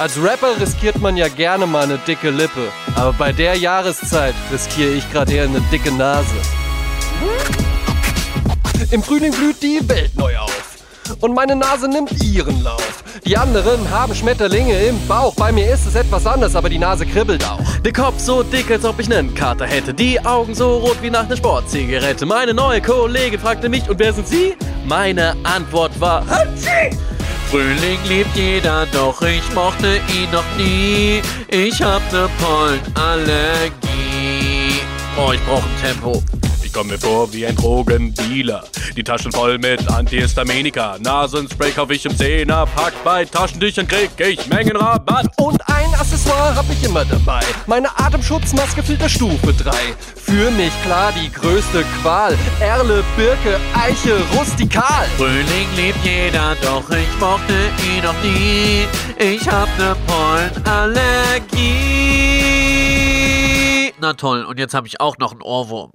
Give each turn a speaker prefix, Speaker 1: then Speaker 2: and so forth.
Speaker 1: Als Rapper riskiert man ja gerne mal eine dicke Lippe. Aber bei der Jahreszeit riskiere ich gerade eher eine dicke Nase. Im Frühling blüht die Welt neu auf. Und meine Nase nimmt ihren Lauf. Die anderen haben Schmetterlinge im Bauch. Bei mir ist es etwas anders, aber die Nase kribbelt auch.
Speaker 2: Der Kopf so dick, als ob ich nen Kater hätte. Die Augen so rot wie nach einer Sportzigarette. Meine neue Kollegin fragte mich, und wer sind Sie? Meine Antwort war, Hatschi! Frühling liebt jeder, doch ich mochte ihn noch nie. Ich hab ne Pollenallergie. Oh, ich brauch ein Tempo.
Speaker 3: Ich komme mir vor wie ein Drogendealer. Die Taschen voll mit Antihistaminika. Nasenspray kauf ich im Zehner. Pack bei Taschentüchern krieg ich Mengenrabatt.
Speaker 1: Und ein Accessoire hab ich immer dabei. Meine Atemschutzmaske Filterstufe 3. Für mich klar die größte Qual. Erle, Birke, Eiche, rustikal.
Speaker 2: Frühling liebt jeder, doch ich mochte ihn noch nie. Ich hab ne Pollenallergie. Na toll, und jetzt habe ich auch noch einen Ohrwurm.